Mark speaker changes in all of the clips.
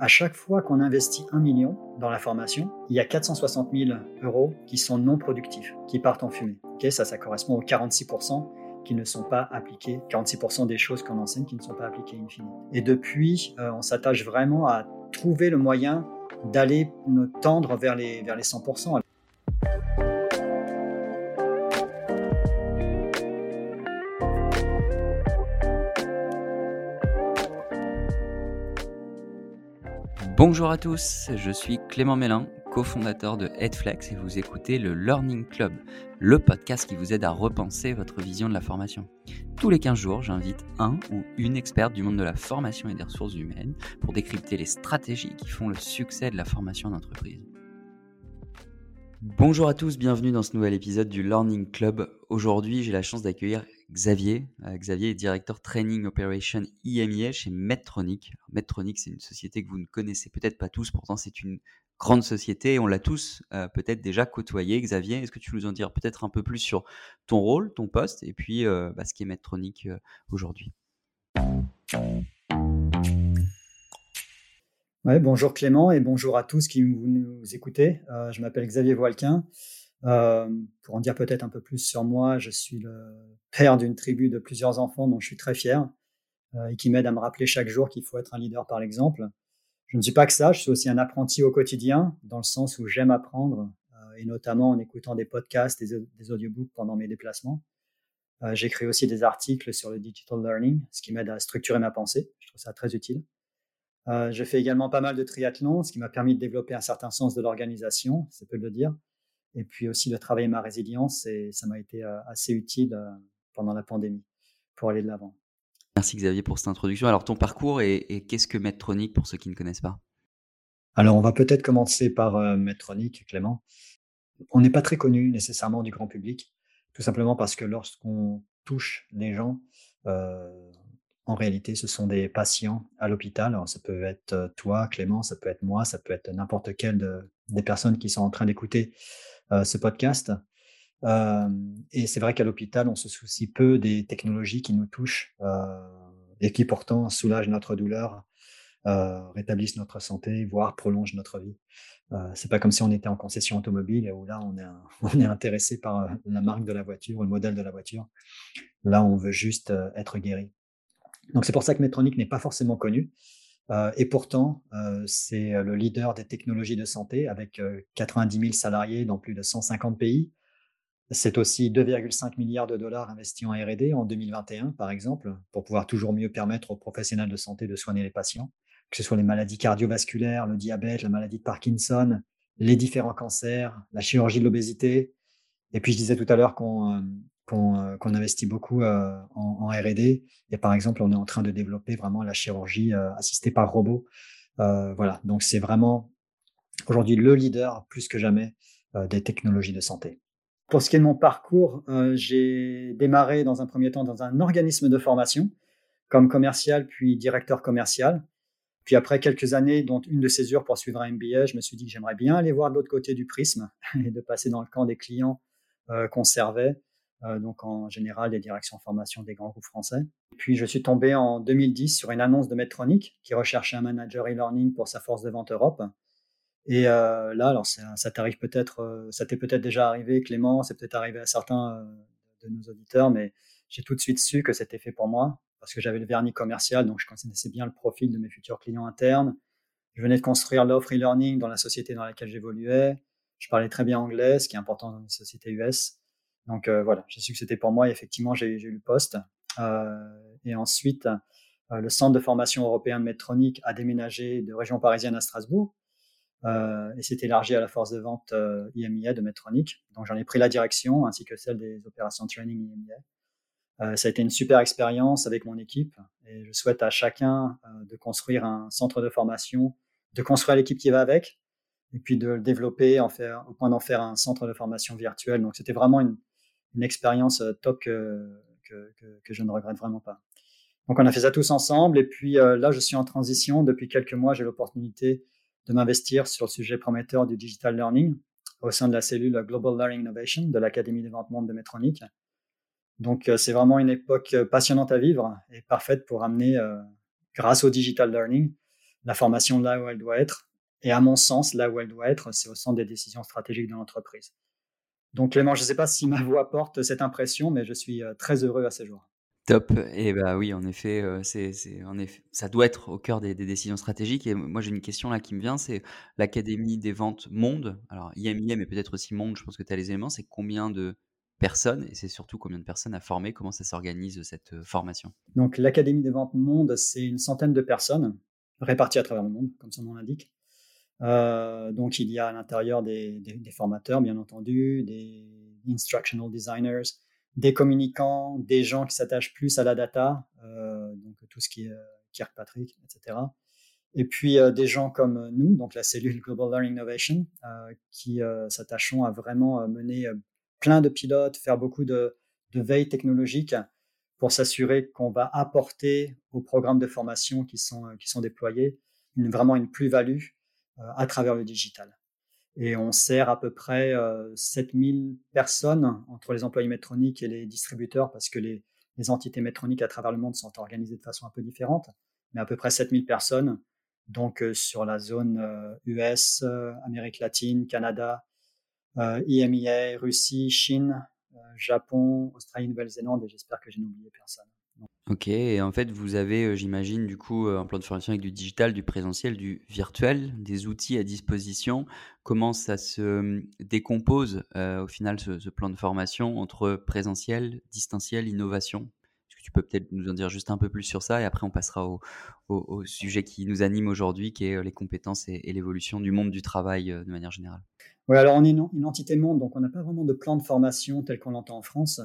Speaker 1: À chaque fois qu'on investit un million dans la formation, il y a 460 000 euros qui sont non productifs, qui partent en fumée. ça, ça correspond aux 46% qui ne sont pas appliqués, 46% des choses qu'on enseigne qui ne sont pas appliquées in fine. Et depuis, euh, on s'attache vraiment à trouver le moyen d'aller nous tendre vers les 100%.
Speaker 2: Bonjour à tous, je suis Clément Mélin, cofondateur de Headflex et vous écoutez le Learning Club, le podcast qui vous aide à repenser votre vision de la formation. Tous les 15 jours, j'invite un ou une experte du monde de la formation et des ressources humaines pour décrypter les stratégies qui font le succès de la formation d'entreprise. Bonjour à tous, bienvenue dans ce nouvel épisode du Learning Club. Aujourd'hui, j'ai la chance d'accueillir Xavier. Euh, Xavier est directeur Training Operation IMIA chez Medtronic. Medtronic, c'est une société que vous ne connaissez peut-être pas tous, pourtant c'est une grande société et on l'a tous euh, peut-être déjà côtoyé. Xavier, est-ce que tu veux nous en dire peut-être un peu plus sur ton rôle, ton poste et puis euh, bah, ce qu'est Medtronic aujourd'hui?
Speaker 1: Bonjour Clément et bonjour à tous qui nous écoutez. je m'appelle Xavier Voilquin. Euh, pour en dire peut-être un peu plus sur moi, je suis le père d'une tribu de plusieurs enfants dont je suis très fier euh, et qui m'aide à me rappeler chaque jour qu'il faut être un leader par l'exemple. Je ne suis pas que ça, je suis aussi un apprenti au quotidien, dans le sens où j'aime apprendre, euh, et notamment en écoutant des podcasts, des, des audiobooks pendant mes déplacements. J'écris aussi des articles sur le digital learning, ce qui m'aide à structurer ma pensée. Je trouve ça très utile. Euh, je fais également pas mal de triathlon, ce qui m'a permis de développer un certain sens de l'organisation, c'est peu de le dire. Et puis aussi de travailler ma résilience, et ça m'a été euh, assez utile euh, pendant la pandémie pour aller de l'avant.
Speaker 2: Merci Xavier pour cette introduction. Alors ton parcours et, qu'est-ce que Medtronic pour ceux qui ne connaissent pas?
Speaker 1: Alors on va peut-être commencer par euh, Medtronic, Clément. On n'est pas très connu nécessairement du grand public, tout simplement parce que lorsqu'on touche les gens, en réalité, ce sont des patients à l'hôpital. Ça peut être toi, Clément, ça peut être moi, ça peut être n'importe quelle des personnes qui sont en train d'écouter euh, ce podcast. Euh, et c'est vrai qu'à l'hôpital, on se soucie peu des technologies qui nous touchent euh, et qui pourtant soulagent notre douleur, rétablissent notre santé, voire prolongent notre vie. Euh, c'est pas comme si on était en concession automobile où là on est intéressé par la marque de la voiture ou le modèle de la voiture. Là, on veut juste être guéri. Donc c'est pour ça que Medtronic n'est pas forcément connu. Euh, et pourtant, euh, c'est euh, le leader des technologies de santé avec 90 000 salariés dans plus de 150 pays. C'est aussi 2,5 milliards de dollars investis en RD en 2021, par exemple, pour pouvoir toujours mieux permettre aux professionnels de santé de soigner les patients, que ce soit les maladies cardiovasculaires, le diabète, la maladie de Parkinson, les différents cancers, la chirurgie de l'obésité. Et puis, je disais tout à l'heure qu'on euh, qu'on investit beaucoup euh, en, R&D. Et par exemple, on est en train de développer vraiment la chirurgie euh, assistée par robot. voilà, donc c'est vraiment aujourd'hui le leader plus que jamais des technologies de santé. Pour ce qui est de mon parcours, j'ai démarré dans un premier temps dans un organisme de formation comme commercial puis directeur commercial. Puis après quelques années, dont une de ces heures pour suivre un MBA, je me suis dit que j'aimerais bien aller voir de l'autre côté du prisme et de passer dans le camp des clients qu'on servait euh, donc en général des directions formation des grands groupes français. Puis je suis tombé en 2010 sur une annonce de Medtronic qui recherchait un manager e-learning pour sa force de vente Europe. Et euh, là, alors ça, ça t'arrive peut-être, euh, ça t'est peut-être déjà arrivé, Clément, c'est peut-être arrivé à certains de nos auditeurs, mais j'ai tout de suite su que c'était fait pour moi parce que j'avais le vernis commercial, donc je connaissais bien le profil de mes futurs clients internes. Je venais de construire l'offre e-learning dans la société dans laquelle j'évoluais. Je parlais très bien anglais, ce qui est important dans une société US. Donc euh, voilà, j'ai su que c'était pour moi et effectivement, j'ai eu le poste. Euh, et ensuite, euh, le centre de formation européen de Medtronic a déménagé de région parisienne à Strasbourg et s'est élargi à la force de vente IMIA de Medtronic. Donc j'en ai pris la direction ainsi que celle des opérations training IMIA. ça a été une super expérience avec mon équipe et je souhaite à chacun de construire un centre de formation, de construire l'équipe qui va avec et puis de le développer au point d'en faire un centre de formation virtuel. Donc c'était vraiment une, une expérience euh, top que, que, que, je ne regrette vraiment pas. Donc on a fait ça tous ensemble et puis euh, là je suis en transition. Depuis quelques mois j'ai l'opportunité de m'investir sur le sujet prometteur du digital learning au sein de la cellule Global Learning Innovation de l'Académie des ventes monde de Medtronic. Donc euh, c'est vraiment une époque passionnante à vivre et parfaite pour amener, grâce au digital learning, la formation là où elle doit être. Et à mon sens, là où elle doit être, c'est au centre des décisions stratégiques de l'entreprise. Donc Clément, je ne sais pas si ma voix porte cette impression, mais je suis très heureux à ce jour.
Speaker 2: Top et bah, oui, en effet, c'est c'est en effet ça doit être au cœur des des décisions stratégiques et moi, j'ai une question là qui me vient, c'est l'académie des ventes Monde, alors IMIA, mais peut-être aussi Monde, je pense que tu as les éléments, c'est combien de personnes et c'est surtout combien de personnes à former? Comment ça s'organise, cette, formation?
Speaker 1: Donc l'académie des ventes Monde, c'est une centaine de personnes réparties à travers le monde, comme son nom l'indique. Donc il y a à l'intérieur des formateurs, bien entendu, des instructional designers, des communicants, des gens qui s'attachent plus à la data, euh, donc tout ce qui est euh, Kirkpatrick, etc. Et puis euh, des gens comme nous, donc la cellule Global Learning Innovation, qui s'attachons à vraiment mener plein de pilotes, faire beaucoup de, veille technologique pour s'assurer qu'on va apporter aux programmes de formation qui sont, qui sont déployés vraiment une plus-value à travers le digital. Et on sert à peu près 7000 personnes entre les employés métroniques et les distributeurs parce que les, entités métroniques à travers le monde sont organisées de façon un peu différente, mais à peu près 7000 personnes, donc sur la zone US, Amérique latine, Canada, IMIA, Russie, Chine, Japon, Australie, Nouvelle-Zélande, et j'espère que je n'ai oublié personne.
Speaker 2: OK et en fait, vous avez, j'imagine, du coup, un plan de formation avec du digital, du présentiel, du virtuel, des outils à disposition. Comment ça se, mmh, décompose, au final, ce plan de formation entre présentiel, distanciel, innovation? Est-ce que tu peux peut-être nous en dire juste un peu plus sur ça et après on passera au au sujet qui nous anime aujourd'hui, qui est, les compétences et l'évolution du monde du travail, de manière générale?
Speaker 1: Oui, alors on est une entité monde, donc on n'a pas vraiment de plan de formation tel qu'on l'entend en France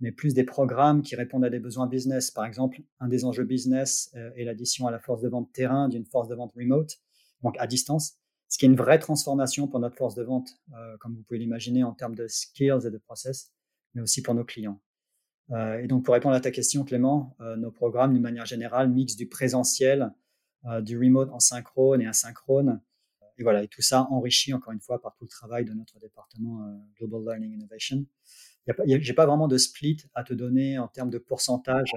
Speaker 1: mais plus des programmes qui répondent à des besoins business. Par exemple, un des enjeux business euh, est l'addition à la force de vente terrain d'une force de vente remote, donc à distance, ce qui est une vraie transformation pour notre force de vente, euh, comme vous pouvez l'imaginer en termes de skills et de process, mais aussi pour nos clients. Euh, et donc, pour répondre à ta question, Clément, nos programmes, d'une manière générale, mixent du présentiel, du remote en synchrone et asynchrone. Et voilà, et tout ça enrichi encore une fois par tout le travail de notre département Global Learning Innovation j'ai pas vraiment de split à te donner en termes de pourcentage,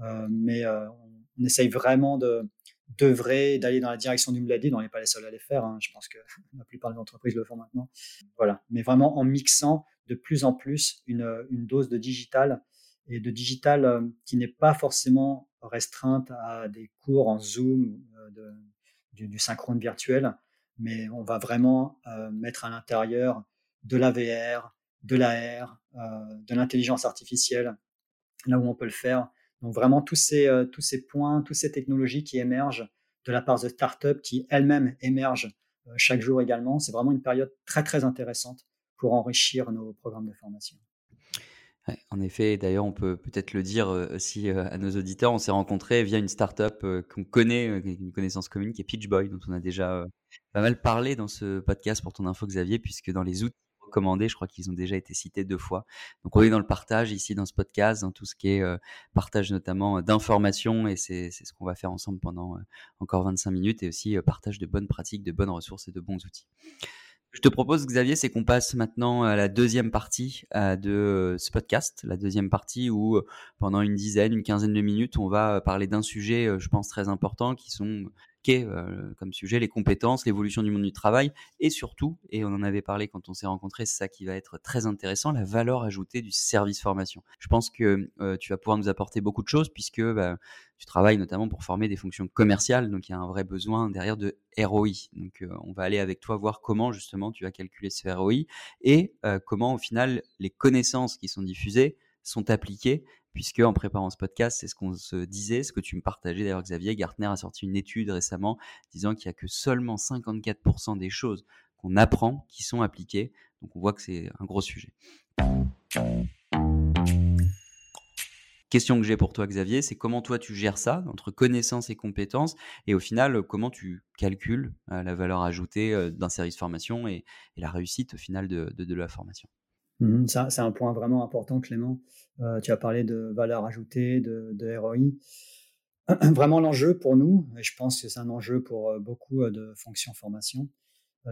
Speaker 1: euh, mais euh, on, essaye vraiment de d'œuvrer, d'aller dans la direction du blended. On n'est pas les seuls à les faire. Hein. Je pense que la plupart des entreprises le font maintenant. Voilà, mais vraiment en mixant de plus en plus une, dose de digital et de digital euh, qui n'est pas forcément restreinte à des cours en Zoom, de, du, du, synchrone virtuel, mais on va vraiment mettre à l'intérieur de la VR, de l'AR, euh, de l'intelligence artificielle, là où on peut le faire. Donc vraiment tous ces, euh, tous ces points, toutes ces technologies qui émergent de la part de startups qui elles-mêmes émergent euh, chaque jour également. C'est vraiment une période très très intéressante pour enrichir nos programmes de formation.
Speaker 2: en effet, d'ailleurs, on peut peut-être le dire aussi à nos auditeurs. On s'est rencontrés via une startup qu'on connaît, une connaissance commune, qui est Pitchboy, dont on a déjà pas mal parlé dans ce podcast pour ton info, Xavier, puisque dans les outils je crois qu'ils ont déjà été cités deux fois. Donc on est dans le partage ici dans ce podcast, dans tout ce qui est euh, partage notamment euh, d'informations. Et c'est ce qu'on va faire ensemble pendant euh, encore 25 minutes. Et aussi partage de bonnes pratiques, de bonnes ressources et de bons outils. Je te propose, Xavier, c'est qu'on passe maintenant à la deuxième partie de ce podcast, la deuxième partie où pendant une dizaine, une quinzaine de minutes, on va parler d'un sujet, je pense, très important qui sont euh, comme sujet les compétences, l'évolution du monde du travail et surtout, et on en avait parlé quand on s'est rencontrés, c'est ça qui va être très intéressant, la valeur ajoutée du service formation. Je pense que euh, tu vas pouvoir nous apporter beaucoup de choses puisque bah, tu travailles notamment pour former des fonctions commerciales, donc il y a un vrai besoin derrière de ROI. Donc euh, on va aller avec toi voir comment justement tu vas calculer ce ROI et comment au final les connaissances qui sont diffusées sont appliquées puisque en préparant ce podcast, c'est ce qu'on se disait, ce que tu me partageais d'ailleurs Xavier, Gartner a sorti une étude récemment disant qu'il n'y a que seulement 54% des choses qu'on apprend qui sont appliquées. Donc on voit que c'est un gros sujet. Question que j'ai pour toi Xavier, c'est comment toi tu gères ça entre connaissances et compétences? Et au final comment tu calcules euh, la valeur ajoutée euh, d'un service formation et, la réussite au final de la formation?
Speaker 1: Mmh, ça, c'est un point vraiment important, Clément. Euh, tu as parlé de valeur ajoutée, de, ROI. Vraiment, l'enjeu pour nous, et je pense que c'est un enjeu pour euh, beaucoup euh, de fonctions formation,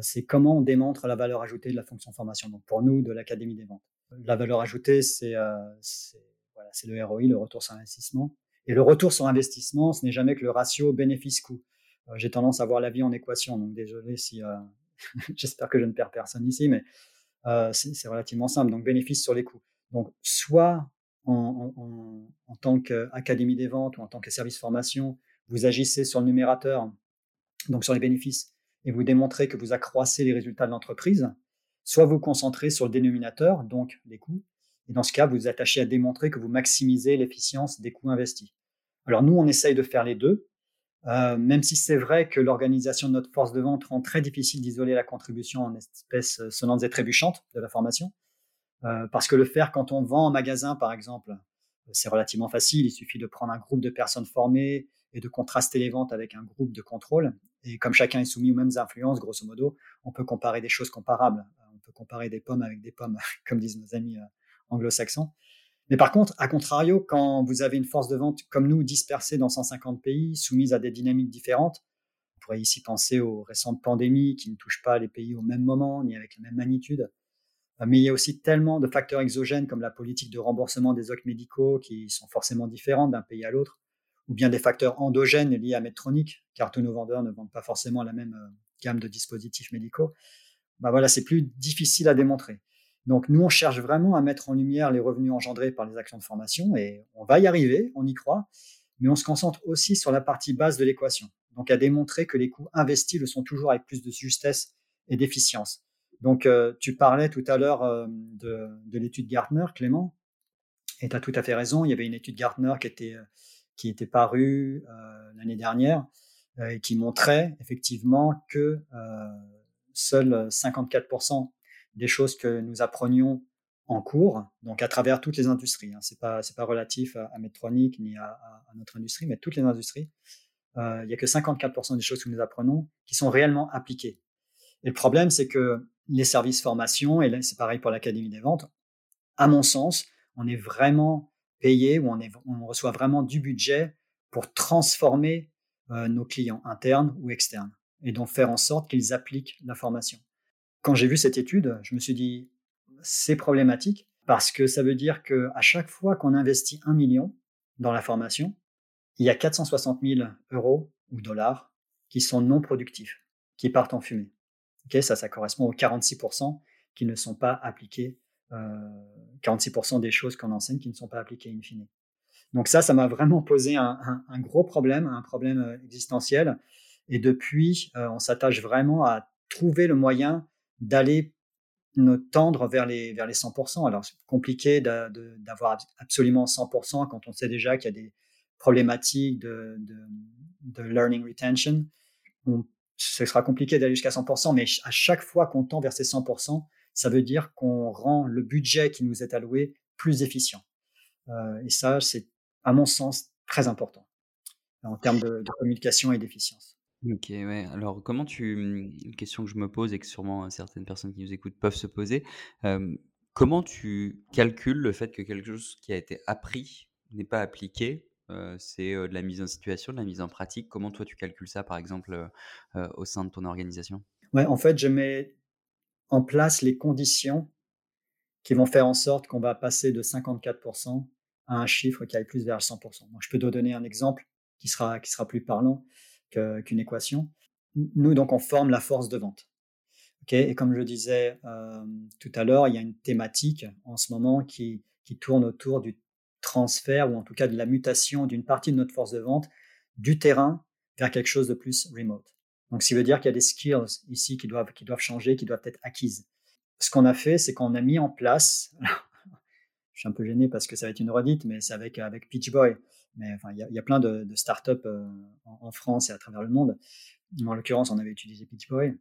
Speaker 1: c'est comment on démontre la valeur ajoutée de la fonction formation. Donc, pour nous, de l'Académie des ventes. La valeur ajoutée, c'est le ROI, le retour sur investissement. Et le retour sur investissement, ce n'est jamais que le ratio bénéfice-coût. j'ai tendance à voir la vie en équation, donc désolé si j'espère que je ne perds personne ici, mais c'est relativement simple. Donc bénéfice sur les coûts. Donc soit en, en tant qu'académie des ventes ou en tant que service formation, vous agissez sur le numérateur, donc sur les bénéfices, et vous démontrez que vous accroissez les résultats de l'entreprise, soit vous concentrez sur le dénominateur, donc les coûts, et dans ce cas, vous vous attachez à démontrer que vous maximisez l'efficience des coûts investis. Alors nous, on essaye de faire les deux, euh, même si c'est vrai que l'organisation de notre force de vente rend très difficile d'isoler la contribution en espèces euh, sonnantes et trébuchantes de la formation, euh, parce que le faire quand on vend en magasin, par exemple, c'est relativement facile. Il suffit de prendre un groupe de personnes formées et de contraster les ventes avec un groupe de contrôle. Et comme chacun est soumis aux mêmes influences, grosso modo, on peut comparer des choses comparables. On peut comparer des pommes avec des pommes, comme disent nos amis anglo-saxons. Mais par contre, à contrario, quand vous avez une force de vente comme nous dispersée dans 150 pays, soumise à des dynamiques différentes, on pourrait ici penser aux récentes pandémies qui ne touchent pas les pays au même moment ni avec la même magnitude. Euh, mais il y a aussi tellement de facteurs exogènes comme la politique de remboursement des ocres médicaux qui sont forcément différentes d'un pays à l'autre, ou bien des facteurs endogènes liés à Medtronic, car tous nos vendeurs ne vendent pas forcément la même euh, gamme de dispositifs médicaux. Bah voilà, c'est plus difficile à démontrer. Donc nous, on cherche vraiment à mettre en lumière les revenus engendrés par les actions de formation et on va y arriver, on y croit, mais on se concentre aussi sur la partie basse de l'équation, donc à démontrer que les coûts investis le sont toujours avec plus de justesse et d'efficience. Donc euh, tu parlais tout à l'heure euh, de, l'étude Gartner, Clément, et tu as tout à fait raison, il y avait une étude Gartner qui était, euh, qui était parue l'année dernière et qui montrait effectivement que seuls 54% des choses que nous apprenions en cours, donc à travers toutes les industries. Hein. C'est pas c'est pas relatif à, Medtronic ni à, notre industrie, mais toutes les industries. Euh, il y a que 54% des choses que nous apprenons qui sont réellement appliquées. Et le problème, c'est que les services formation, et c'est pareil pour l'Académie des ventes, à mon sens, on est vraiment payé ou on reçoit vraiment du budget pour transformer euh, nos clients internes ou externes et donc faire en sorte qu'ils appliquent la formation quand j'ai vu cette étude, je me suis dit, c'est problématique parce que ça veut dire qu'à chaque fois qu'on investit un million dans la formation, il y a 460 000 euros ou dollars qui sont non productifs, qui partent en fumée. ça, ça correspond aux 46% qui ne sont pas appliqués, euh, 46% des choses qu'on enseigne qui ne sont pas appliquées in fine. Donc ça, ça m'a vraiment posé un, gros problème, un problème euh, existentiel. Et depuis, euh, on s'attache vraiment à trouver le moyen d'aller nous tendre vers les, vers les 100%. Alors, c'est compliqué d'avoir absolument 100% quand on sait déjà qu'il y a des problématiques de, learning retention. ce sera compliqué d'aller jusqu'à 100%, mais à chaque fois qu'on tend vers ces 100%, ça veut dire qu'on rend le budget qui nous est alloué plus efficient. Euh, et ça, c'est, à mon sens, très important en termes de communication et d'efficience.
Speaker 2: OK, ouais. Alors comment tu, mmh, une question que je me pose et que sûrement, certaines personnes qui nous écoutent peuvent se poser, comment tu calcules le fait que quelque chose qui a été appris n'est pas appliqué? c'est, de la mise en situation, de la mise en pratique. Comment toi tu calcules ça, par exemple, au sein de ton organisation?
Speaker 1: Ouais, en fait, je mets en place les conditions qui vont faire en sorte qu'on va passer de 54% à un chiffre qui aille plus vers 100 Donc je peux te donner un exemple qui sera qui sera plus parlant qu'une équation. Nous, donc, on forme la force de vente. et comme je disais euh, tout à l'heure, il y a une thématique en ce moment qui, qui tourne autour du transfert ou en tout cas de la mutation d'une partie de notre force de vente du terrain vers quelque chose de plus remote. Donc, ça veut dire qu'il y a des skills ici qui doivent, qui doivent changer, qui doivent être acquises. Ce qu'on a fait, c'est qu'on a mis en place, je suis un peu gêné parce que ça va être une redite, mais c'est avec, avec Pitch Boy. Mais enfin, il y, a plein de, startups euh, en, France et à travers le monde. En l'occurrence, on avait utilisé Pitchboy.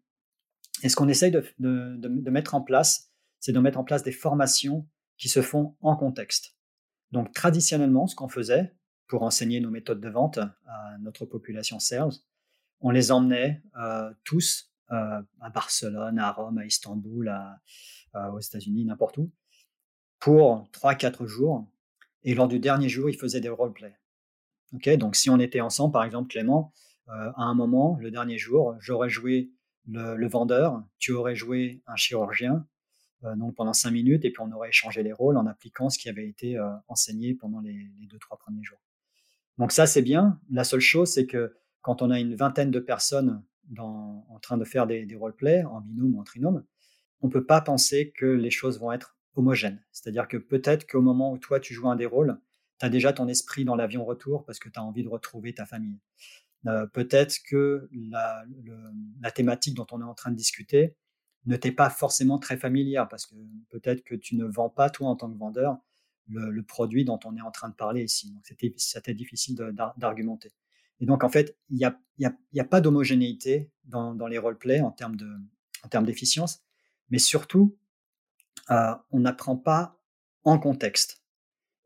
Speaker 1: Et ce qu'on essaye de, mettre en place, c'est de mettre en place des formations qui se font en contexte. Donc, traditionnellement, ce qu'on faisait pour enseigner nos méthodes de vente à notre population sales, on les emmenait euh, tous euh, à Barcelone, à Rome, à Istanbul, aux États-Unis, n'importe où, pour 3-4 jours. Et lors du dernier jour, ils faisaient des roleplays donc si on était ensemble, par exemple, Clément, euh, à un moment, le dernier jour, j'aurais joué le, vendeur, tu aurais joué un chirurgien, euh, donc pendant cinq minutes, et puis on aurait échangé les rôles en appliquant ce qui avait été euh, enseigné pendant les, deux, trois premiers jours. Donc ça, c'est bien. La seule chose, c'est que quand on a une vingtaine de personnes en train de faire des, des roleplays en binôme ou en trinôme, on ne peut pas penser que les choses vont être homogènes. C'est-à-dire que peut-être qu'au moment où toi tu joues un des rôles, tu as déjà ton esprit dans l'avion retour parce que tu as envie de retrouver ta famille. Euh, peut-être que la, thématique dont on est en train de discuter ne t'est pas forcément très familière parce que peut-être que tu ne vends pas, toi, en tant que vendeur, le, produit dont on est en train de parler ici. Donc, c'était difficile d'argumenter. Et donc, en fait, il n'y a, y a, pas d'homogénéité dans, les roleplays en termes d'efficience, mais surtout, euh, on n'apprend pas en contexte.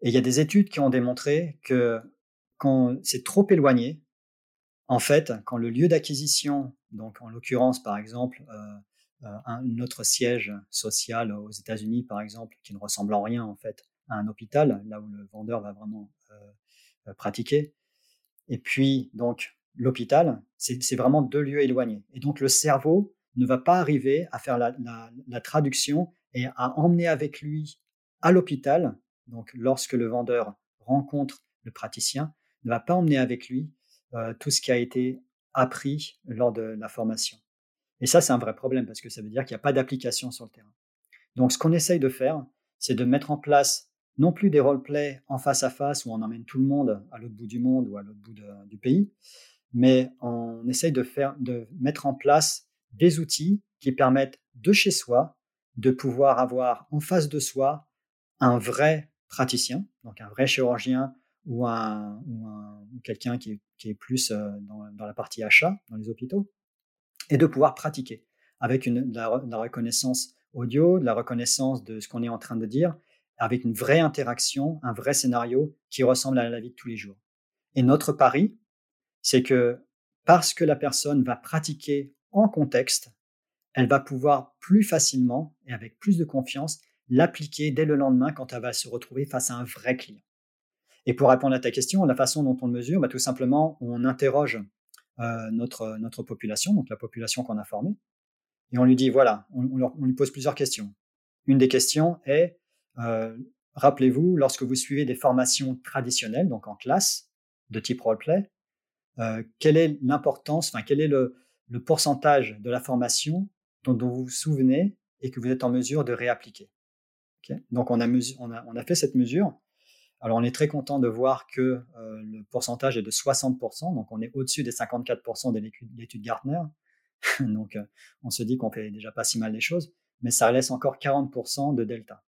Speaker 1: Et il y a des études qui ont démontré que quand c'est trop éloigné, en fait, quand le lieu d'acquisition, donc en l'occurrence par exemple euh, euh, un, notre siège social aux États-Unis par exemple, qui ne ressemble en rien en fait à un hôpital, là où le vendeur va vraiment pratiquer, et puis donc l'hôpital, c'est vraiment deux lieux éloignés. Et donc le cerveau ne va pas arriver à faire la, traduction et à emmener avec lui à l'hôpital, donc lorsque le vendeur rencontre le praticien, ne va pas emmener avec lui tout ce qui a été appris lors de la formation. Et ça, c'est un vrai problème parce que ça veut dire qu'il n'y a pas d'application sur le terrain. Donc, ce qu'on essaye de faire, c'est de mettre en place non plus des roleplays en face à face où on emmène tout le monde à l'autre bout du monde ou à l'autre bout du pays, mais on essaye de, faire, de mettre en place des outils qui permettent de chez soi de pouvoir avoir en face de soi un vrai praticien, donc un vrai chirurgien ou, un, quelqu'un qui, est plus euh, dans, la partie achat dans les hôpitaux, et de pouvoir pratiquer avec une, la, reconnaissance audio, de la reconnaissance de ce qu'on est en train de dire, avec une vraie interaction, un vrai scénario qui ressemble à la vie de tous les jours. Et notre pari, c'est que parce que la personne va pratiquer en contexte, elle va pouvoir plus facilement et avec plus de confiance l'appliquer dès le lendemain quand elle va se retrouver face à un vrai client. Et pour répondre à ta question, la façon dont on le mesure, bah, tout simplement, on interroge euh, notre, notre population, donc la population qu'on a formée, et on lui dit, voilà, on, lui pose plusieurs questions. Une des questions est, euh, rappelez-vous, lorsque vous suivez des formations traditionnelles, donc en classe, de type roleplay, euh, quelle est l'importance, enfin, quel est le, pourcentage de la formation dont, vous vous souvenez et que vous êtes en mesure de réappliquer? Donc, on a, fait cette mesure. Alors, on est très content de voir que euh, le pourcentage est de 60%, donc on est au-dessus des 54% de l'étude Gartner. donc, euh, on se dit qu'on fait déjà pas si mal les choses, mais ça laisse encore 40% de delta.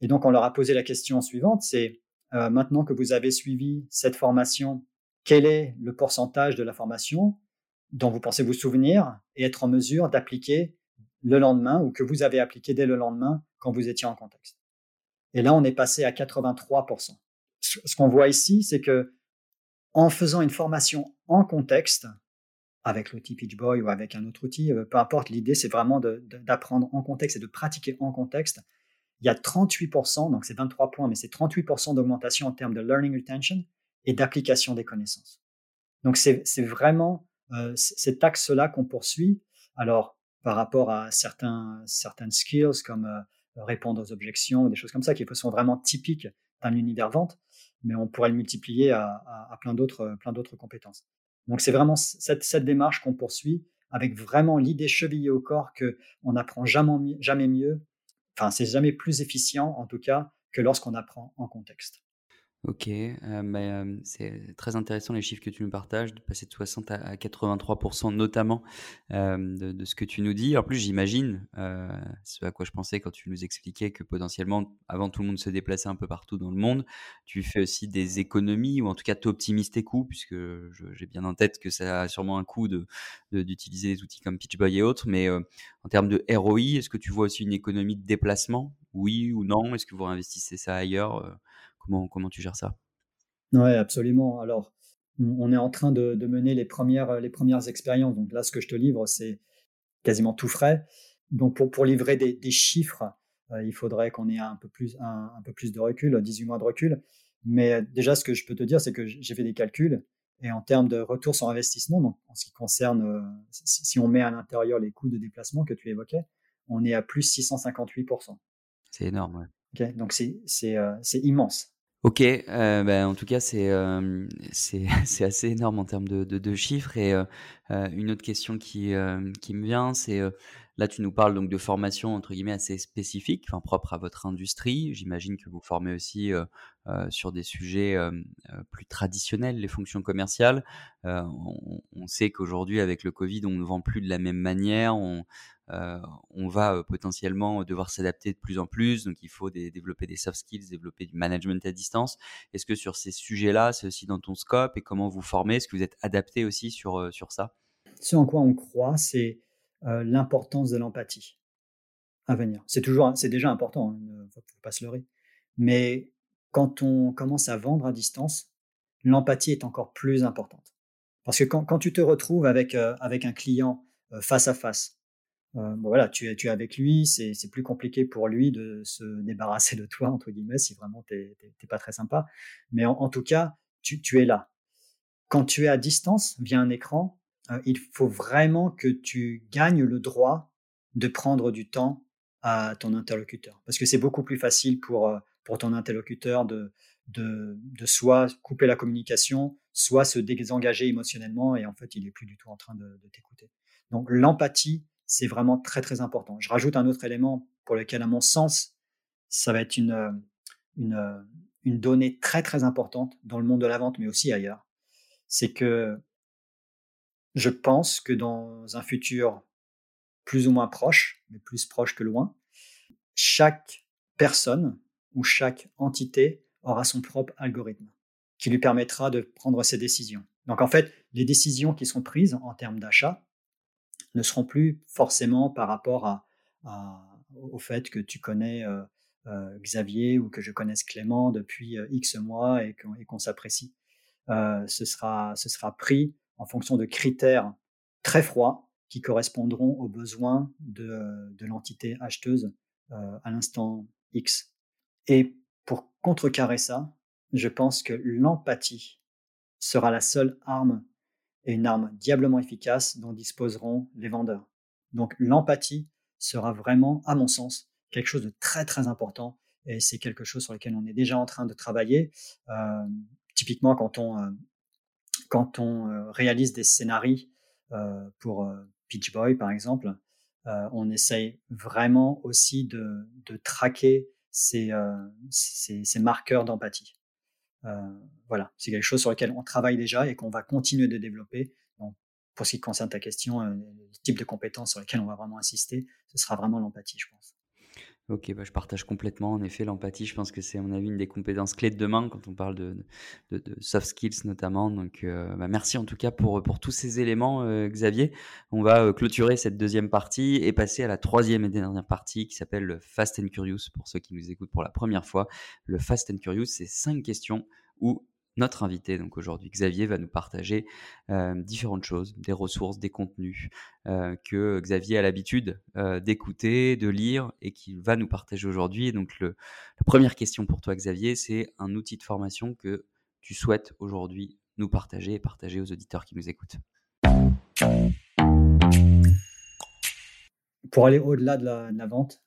Speaker 1: Et donc, on leur a posé la question suivante, c'est euh, maintenant que vous avez suivi cette formation, quel est le pourcentage de la formation dont vous pensez vous souvenir et être en mesure d'appliquer le lendemain ou que vous avez appliqué dès le lendemain quand vous étiez en contexte. Et là, on est passé à 83%. Ce qu'on voit ici, c'est que en faisant une formation en contexte, avec l'outil PitchBoy ou avec un autre outil, euh, peu importe, l'idée, c'est vraiment d'apprendre en contexte et de pratiquer en contexte. Il y a 38%, donc c'est 23 points, mais c'est 38% d'augmentation en termes de learning retention et d'application des connaissances. Donc c'est vraiment euh, cet axe-là qu'on poursuit. Alors, par rapport à certains, certaines skills comme euh, répondre aux objections, des choses comme ça, qui sont vraiment typiques d'un univers vente, mais on pourrait le multiplier à, à, plein d'autres compétences. Donc, c'est vraiment cette, cette démarche qu'on poursuit avec vraiment l'idée chevillée au corps que on n'apprend jamais, jamais mieux, enfin, c'est jamais plus efficient, en tout cas, que lorsqu'on apprend en contexte.
Speaker 2: OK, bah, c'est très intéressant les chiffres que tu nous partages, de passer de 60 à 83% notamment, de ce que tu nous dis. En plus, j'imagine, ce à quoi je pensais quand tu nous expliquais que potentiellement, avant tout le monde se déplaçait un peu partout dans le monde, tu fais aussi des économies ou en tout cas tu optimises tes coûts puisque j'ai bien en tête que ça a sûrement un coût de d'utiliser des outils comme PitchBoy et autres. Mais, en termes de ROI, est-ce que tu vois aussi une économie de déplacement? Oui ou non? Est-ce que vous réinvestissez ça ailleurs? Comment, tu gères ça?
Speaker 1: Oui, absolument. Alors, on est en train de, mener les premières, les premières expériences. Donc là, ce que je te livre, c'est quasiment tout frais. Donc pour, pour livrer des, chiffres, euh, il faudrait qu'on ait un peu, plus, un, peu plus de recul, 18 mois de recul. Mais déjà, ce que je peux te dire, c'est que j'ai fait des calculs. Et en termes de retour sur investissement, donc en ce qui concerne, euh, si, on met à l'intérieur les coûts de déplacement que tu évoquais, on est à plus 658%.
Speaker 2: C'est énorme,
Speaker 1: ouais. donc c'est immense.
Speaker 2: OK, heu, bah, en tout cas, c'est, c'est assez énorme en termes de de de chiffres et heu, une autre question qui, hem, qui me vient, c'est, heu, là, tu nous parles donc de formation entre guillemets «assez spécifique», enfin propre à votre industrie. J'imagine que vous formez aussi, sur des sujets, plus traditionnels, les fonctions commerciales. On on sait qu'aujourd'hui avec le covid, on ne vend plus de la même manière, on Heu, on va, potentiellement devoir s'adapter de plus en plus, donc il faut développer des soft skills, développer du management à distance. Est-ce que sur ces sujets-là, c'est aussi dans ton scope? Et comment vous formez? Est-ce que vous êtes adapté aussi sur, sur ça?
Speaker 1: Ce en quoi on croit, c'est, heu, l'importance de l'empathie à venir. C'est toujours c'est déjà important, hein, ne faut pas se leurrer. Mais quand on commence à vendre à distance, l'empathie est encore plus importante. Parce que quand tu te retrouves avec, heu, avec un client, heu, face à face, voilà, tu es tu es avec lui, c'est plus compliqué pour lui de se «débarrasser de toi» entre guillemets, si vraiment tu es pas très sympa. Mais en en tout cas, tu tu es là. Quand tu es à distance, via un écran, il faut vraiment que tu gagnes le droit de prendre du temps à ton interlocuteur. Parce que c'est beaucoup plus facile pour, heu, pour ton interlocuteur de de de soit couper la communication, soit se désengager émotionnellement et en fait, il est plus du tout en train de de t'écouter. Donc l'empathie, c'est vraiment très, très important. Je rajoute un autre élément pour lequel, à mon sens, ça va être une, heu, une, heu, une donnée très, très importante dans le monde de la vente, mais aussi ailleurs c'est que je pense que dans un futur plus ou moins proche, mais plus proche que loin, chaque personne ou chaque entité aura son propre algorithme qui lui permettra de prendre ses décisions. Donc en fait, les décisions qui sont prises en termes d'achat ne seront plus forcément par rapport à, au fait que tu connais euh, euh, Xavier ou que je connaisse Clément depuis euh, X mois et qu'on s'apprécie. Ce, sera, ce sera pris en fonction de critères très froids qui correspondront aux besoins de, l'entité acheteuse euh, à l'instant X. Et pour contrecarrer ça, je pense que l'empathie sera la seule arme et une arme diablement efficace dont disposeront les vendeurs. Donc l'empathie sera vraiment, à mon sens, quelque chose de très très important et c'est quelque chose sur lequel on est déjà en train de travailler. Euh, typiquement, quand on, euh, quand on euh, réalise des scénarios euh, pour Peach Boy, par exemple, on essaye vraiment aussi de, traquer ces marqueurs d'empathie. voilà, c'est quelque chose sur lequel on travaille déjà et qu'on va continuer de développer. Donc, pour ce qui concerne ta question, le type de compétences sur lesquelles on va vraiment insister, ce sera vraiment l'empathie, je pense.
Speaker 2: OK, bah, je partage complètement. En effet, l'empathie, je pense que c'est à mon avis une des compétences clés de demain quand on parle de de de soft skills notamment. Donc, heu, bah, merci en tout cas pour, pour tous ces éléments, heu, Xavier. On va, clôturer cette deuxième partie et passer à la troisième et dernière partie qui s'appelle le Fast and Curious pour ceux qui nous écoutent pour la première fois. Le Fast and Curious, c'est cinq questions où notre invité, donc aujourd'hui Xavier, va nous partager euh, différentes choses, des ressources, des contenus euh, que Xavier a l'habitude euh, d'écouter, de lire et qu'il va nous partager aujourd'hui. Donc la première question pour toi Xavier, c'est un outil de formation que tu souhaites aujourd'hui nous partager et partager aux auditeurs qui nous écoutent.
Speaker 1: Pour aller au-delà de, de la, vente,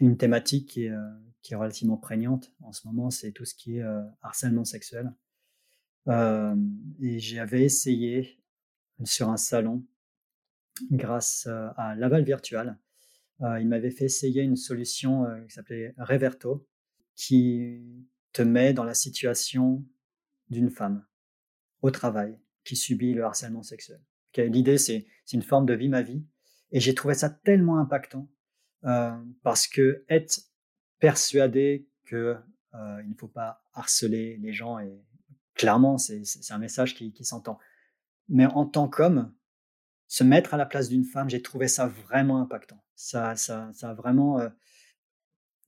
Speaker 1: une thématique qui est qui est relativement prégnante en ce moment, c'est tout ce qui est euh, harcèlement sexuel. Euh, et j'avais essayé sur un salon, grâce euh, à Laval Virtual, il m'avait fait essayer une solution qui s'appelait Reverto, qui te met dans la situation d'une femme au travail qui subit le harcèlement sexuel. L'idée, c'est une forme de vie ma vie. Et j'ai trouvé ça tellement impactant parce que être persuadé que euh, il ne faut pas harceler les gens et clairement c'est un message qui, s'entend. Mais en tant qu'homme, se mettre à la place d'une femme, j'ai trouvé ça vraiment impactant. Ça, ça, ça a vraiment, euh,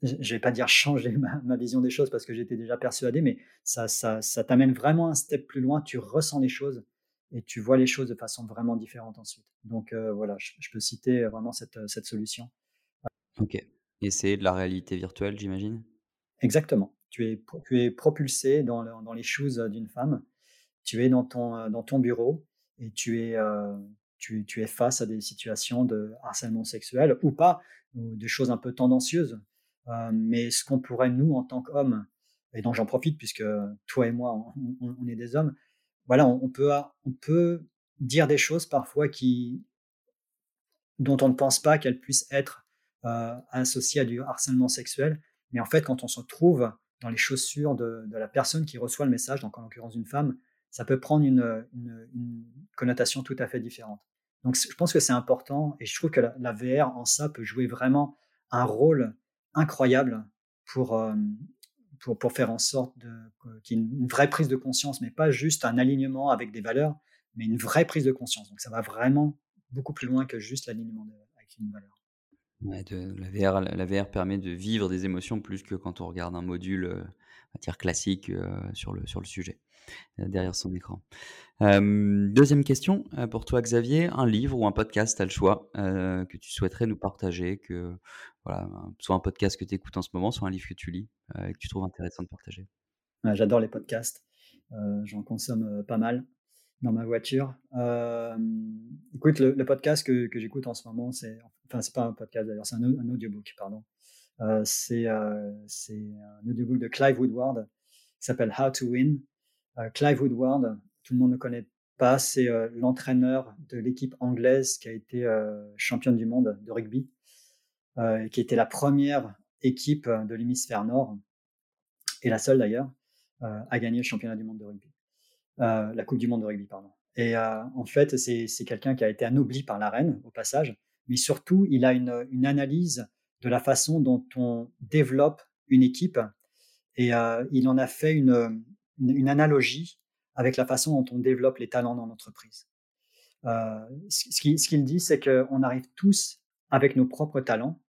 Speaker 1: je vais pas dire changer ma, vision des choses parce que j'étais déjà persuadé, mais ça, ça, ça t'amène vraiment un step plus loin. Tu ressens les choses et tu vois les choses de façon vraiment différente ensuite. Donc euh, voilà, je, je, peux citer vraiment cette, cette solution.
Speaker 2: Ok. Et c'est de la réalité virtuelle, j'imagine?
Speaker 1: Exactement. Tu es tu es propulsé dans dans les shoes, d'une femme. Tu es dans ton, dans ton bureau et tu es, tu tu es face à des situations de harcèlement sexuel ou pas, ou des choses un peu tendancieuses. mais ce qu'on pourrait, nous, en tant qu'hommes, et dont j'en profite puisque toi et moi, on, est des hommes, voilà, on, peut, on peut dire des choses parfois qui, dont on ne pense pas qu'elles puissent être associées à du harcèlement sexuel. Mais en fait, quand on se trouve dans les chaussures de, la personne qui reçoit le message, donc en l'occurrence une femme, ça peut prendre une, connotation tout à fait différente. Donc je pense que c'est important et je trouve que la, VR en ça peut jouer vraiment un rôle incroyable pour, euh, pour, pour, faire en sorte qu'il y ait une vraie prise de conscience, mais pas juste un alignement avec des valeurs, mais une vraie prise de conscience. Donc ça va vraiment beaucoup plus loin que juste l'alignement avec une valeur.
Speaker 2: La, VR, permet de vivre des émotions plus que quand on regarde un module euh, matière classique euh, sur, le, sujet, euh, derrière son écran. deuxième question pour toi, Xavier. Un livre ou un podcast, à le choix, que tu souhaiterais nous partager, soit un podcast que tu écoutes en ce moment, soit un livre que tu lis et que tu trouves intéressant de partager?
Speaker 1: J'adore les podcasts. J'en consomme pas mal dans ma voiture. écoute, le, podcast que, j'écoute en ce moment, c'est, enfin, c'est pas un podcast d'ailleurs, c'est un, audiobook, pardon. Euh, c'est un audiobook de Clive Woodward qui s'appelle How to Win. Euh, Clive Woodward, tout le monde ne connaît pas, c'est euh, l'entraîneur de l'équipe anglaise qui a été championne du monde de rugby, qui était la première équipe de l'hémisphère nord, et la seule d'ailleurs, à gagner le championnat du monde de rugby. La Coupe du monde de rugby, pardon. Et en fait, c'est quelqu'un qui a été anobli par la reine, au passage, mais surtout, il a une, une analyse de la façon dont on développe une équipe. Et euh, il en a fait une, une, analogie avec la façon dont on développe les talents dans l'entreprise. Euh, ce qu'il dit, c'est qu'on arrive tous avec nos propres talents.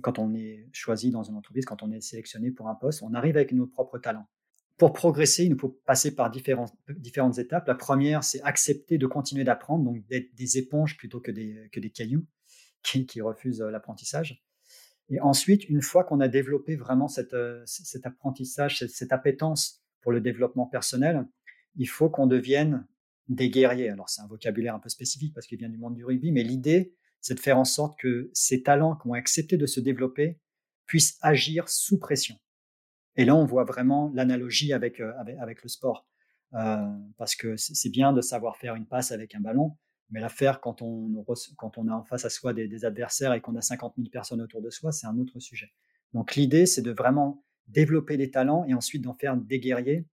Speaker 1: Quand on est choisi dans une entreprise, quand on est sélectionné pour un poste, on arrive avec nos propres talents. Pour progresser, il nous faut passer par différentes, étapes. La première, c'est accepter de continuer d'apprendre, donc d'être des éponges plutôt que des, cailloux qui, refusent l'apprentissage. Et ensuite, une fois qu'on a développé vraiment euh, cet apprentissage, cette, cette, appétence pour le développement personnel, il faut qu'on devienne des guerriers. Alors c'est un vocabulaire un peu spécifique parce qu'il vient du monde du rugby, mais l'idée, c'est de faire en sorte que ces talents qui ont accepté de se développer puissent agir sous pression. Et là, on voit vraiment l'analogie avec, euh, avec, le sport. Euh, parce que c'est bien de savoir faire une passe avec un ballon, mais l'affaire, quand on, quand on a en face à soi des, adversaires et qu'on a 50 000 personnes autour de soi, c'est un autre sujet. Donc l'idée, c'est de vraiment développer des talents et ensuite d'en faire des guerriers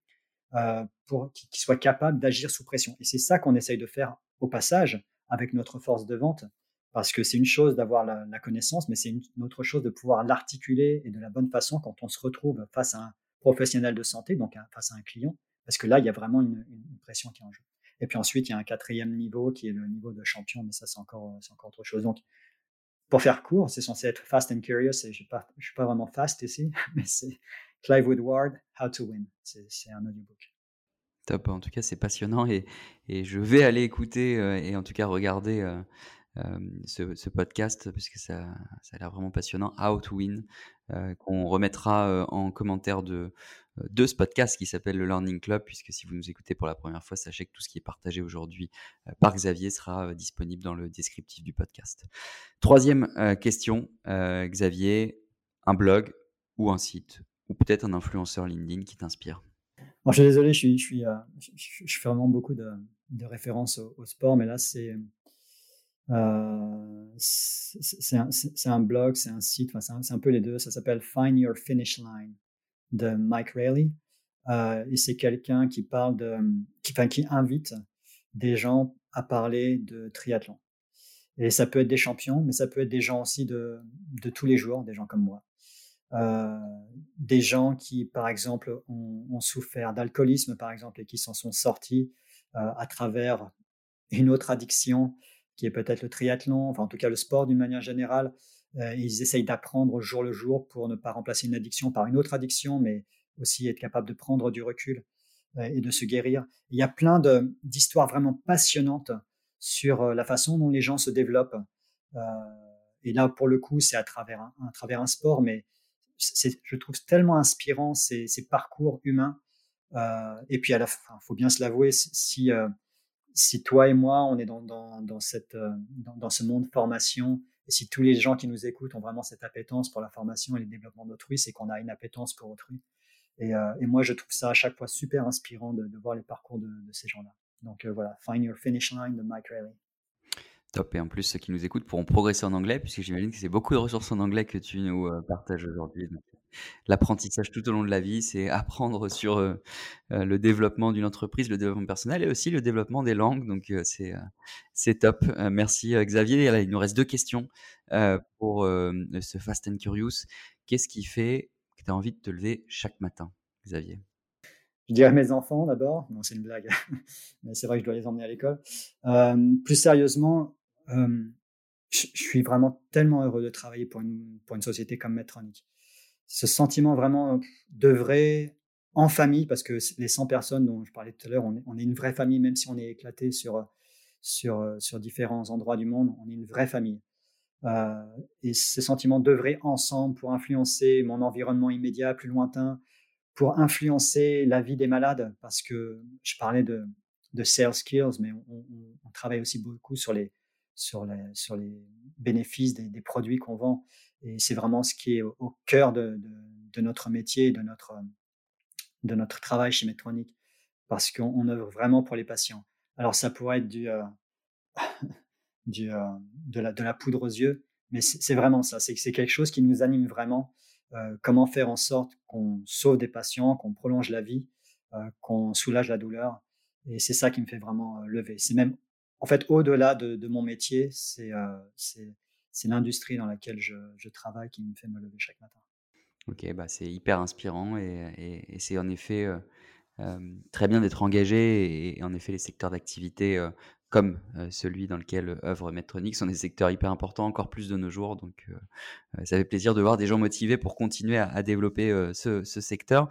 Speaker 1: euh, pour qui, soient capables d'agir sous pression. Et c'est ça qu'on essaye de faire au passage avec notre force de vente, parce que c'est une chose d'avoir la, connaissance, mais c'est une, autre chose de pouvoir l'articuler et de la bonne façon quand on se retrouve face à un professionnel de santé, donc face à un client, parce que là, il y a vraiment une, pression qui est en jeu. Et puis ensuite, il y a un quatrième niveau qui est le niveau de champion, mais ça, c'est encore, c'est encore autre chose. Donc, pour faire court, c'est censé être fast and curious, et je ne suis pas vraiment fast ici, mais c'est Clive Woodward, How to Win. C'est, un audiobook.
Speaker 2: Top, en tout cas, c'est passionnant et, et je vais aller écouter euh, et en tout cas regarder euh, euh, ce, ce, podcast parce que ça, ça a l'air vraiment passionnant. How to Win, qu'on remettra en commentaire de, euh, de ce podcast qui s'appelle le Learning Club, puisque si vous nous écoutez pour la première fois, sachez que tout ce qui est partagé aujourd'hui euh, par Xavier sera euh, disponible dans le descriptif du podcast. Troisième question, Xavier, un blog ou un site, ou peut-être un influenceur LinkedIn qui t'inspire?
Speaker 1: Je suis désolé, je, suis, je, suis, je, fais vraiment beaucoup de, références au, sport, mais là, c'est c'est un, blog, c'est un site, enfin, c'est un, peu les deux. Ça s'appelle Find Your Finish Line de Mike Rayleigh. Euh, et c'est quelqu'un qui parle de, qui, enfin, qui invite des gens à parler de triathlon. Et ça peut être des champions, mais ça peut être des gens aussi de, tous les jours, des gens comme moi. Euh, des gens qui, par exemple, ont, souffert d'alcoolisme, par exemple, et qui s'en sont sortis euh, à travers une autre addiction qui est peut-être le triathlon, enfin en tout cas le sport d'une manière générale, euh, ils essayent d'apprendre jour le jour pour ne pas remplacer une addiction par une autre addiction, mais aussi être capable de prendre du recul euh, et de se guérir. Il y a plein d'histoires vraiment passionnantes sur euh, la façon dont les gens se développent. et là, pour le coup, c'est à travers un, travers un sport, mais je trouve tellement inspirant ces, ces parcours humains. et puis à la fin, faut bien se l'avouer, si si toi et moi, on est dans, dans, dans cette, dans, dans, ce monde formation Et si tous les gens qui nous écoutent ont vraiment cette appétence pour la formation et le développement d'autrui, c'est qu'on a une appétence pour autrui. Et, moi, je trouve ça à chaque fois super inspirant de, voir les parcours de, ces gens-là. Donc voilà, Find Your Finish Line de Mike Riley.
Speaker 2: Top. Et en plus, ceux qui nous écoutent pourront progresser en anglais, puisque j'imagine que c'est beaucoup de ressources en anglais que tu nous partages aujourd'hui l'apprentissage tout au long de la vie, c'est apprendre sur euh, euh, le développement d'une entreprise, le développement personnel et aussi le développement des langues. Donc euh, c'est c'est top. merci Xavier. il nous reste deux questions pour ce Fast and Curious. Qu'est-ce qui fait que tu as envie de te lever chaque matin, Xavier?
Speaker 1: Je dirais mes enfants d'abord. Non, c'est une blague, c'est vrai que je dois les emmener à l'école. plus sérieusement, je, suis vraiment tellement heureux de travailler pour une, pour une société comme Medtronic ce sentiment vraiment d'œuvrer en famille, parce que les 100 personnes dont je parlais tout à l'heure, on, est une vraie famille, même si on est éclaté sur, sur, sur différents endroits du monde, on est une vraie famille. Euh, et ce sentiment d'œuvrer ensemble pour influencer mon environnement immédiat, plus lointain, pour influencer la vie des malades, parce que je parlais de, de sales skills, mais on, travaille aussi beaucoup sur les, sur les, bénéfices des, des produits qu'on vend. Et c'est vraiment ce qui est au, cœur de, notre métier, de notre, de notre travail chez Medtronic, parce qu'on œuvre vraiment pour les patients. Alors ça pourrait être du, euh, du, euh, de, la, de la poudre aux yeux, mais c'est vraiment ça, c'est quelque chose qui nous anime vraiment. Euh, comment faire en sorte qu'on sauve des patients, qu'on prolonge la vie, qu'on soulage la douleur. Et c'est ça qui me fait vraiment lever. C'est même, en fait, au-delà de, mon métier, c'est c'est l'industrie dans laquelle je, travaille qui me fait me lever chaque matin.
Speaker 2: Ok, bah c'est hyper inspirant et, c'est en effet euh, euh, très bien d'être engagé et, en effet les secteurs d'activité euh, comme celui dans lequel œuvre Medtronic sont des secteurs hyper importants, encore plus de nos jours. Donc ça fait plaisir de voir des gens motivés pour continuer à, développer ce, secteur.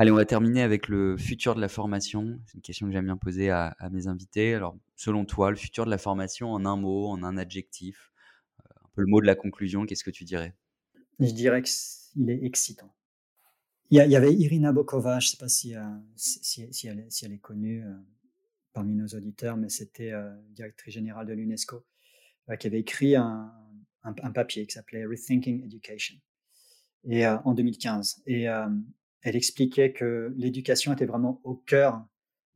Speaker 2: Allez, on va terminer avec le futur de la formation. C'est une question que j'aime bien poser à, mes invités. Alors, selon toi, le futur de la formation en un mot, en un adjectif, le mot de la conclusion, qu'est-ce que tu dirais?
Speaker 1: Je dirais qu'il est excitant. Il y, avait Irina Bokova, je ne sais pas si, euh, si, elle, est connue euh, parmi nos auditeurs, mais c'était euh, directrice générale de l'UNESCO, qui avait écrit un, papier qui s'appelait Rethinking Education et, en 2015. Et elle expliquait que l'éducation était vraiment au cœur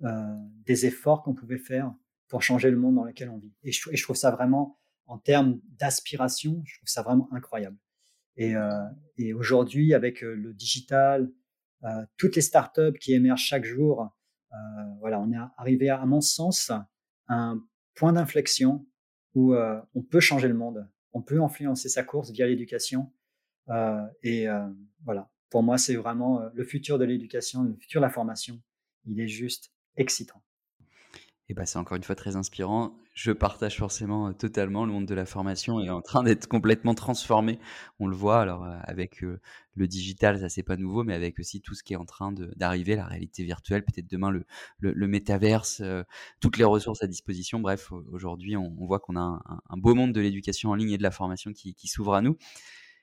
Speaker 1: des efforts qu'on pouvait faire pour changer le monde dans lequel on vit. et je trouve ça vraiment en termes d'aspiration, je trouve ça vraiment incroyable. Et, aujourd'hui, avec le digital, toutes les startups qui émergent chaque jour, voilà, on est arrivé, à, mon sens, à un point d'inflexion où on peut changer le monde, on peut influencer sa course via l'éducation. et voilà, pour moi, c'est vraiment le futur de l'éducation, le futur de la formation. Il est juste excitant.
Speaker 2: Et bah, c'est encore une fois très inspirant. Je partage forcément totalement. Le monde de la formation est en train d'être complètement transformé. On le voit alors avec le digital, ça c'est pas nouveau, mais avec aussi tout ce qui est en train d'arriver, la réalité virtuelle, peut-être demain le, le, métaverse, toutes les ressources à disposition. Bref, aujourd'hui, on, voit qu'on a un, beau monde de l'éducation en ligne et de la formation qui s'ouvre à nous.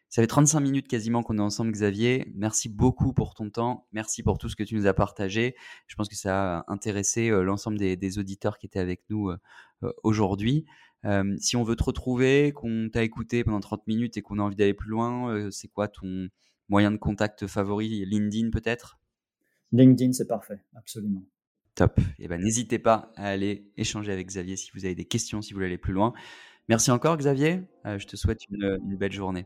Speaker 2: Ça fait 35 minutes quasiment qu'on est ensemble, Xavier. Merci beaucoup pour ton temps. Merci pour tout ce que tu nous as partagé. Je pense que ça a intéressé euh, l'ensemble des, auditeurs qui étaient avec nous euh, euh, aujourd'hui. si on veut te retrouver, qu'on t'a écouté pendant 30 minutes et qu'on a envie d'aller plus loin, c'est quoi ton moyen de contact favori? LinkedIn peut-être?
Speaker 1: LinkedIn, c'est parfait, absolument.
Speaker 2: Top. Et eh ben, n'hésitez pas à aller échanger avec Xavier si vous avez des questions, si vous voulez aller plus loin. Merci encore, Xavier. je te souhaite une belle journée.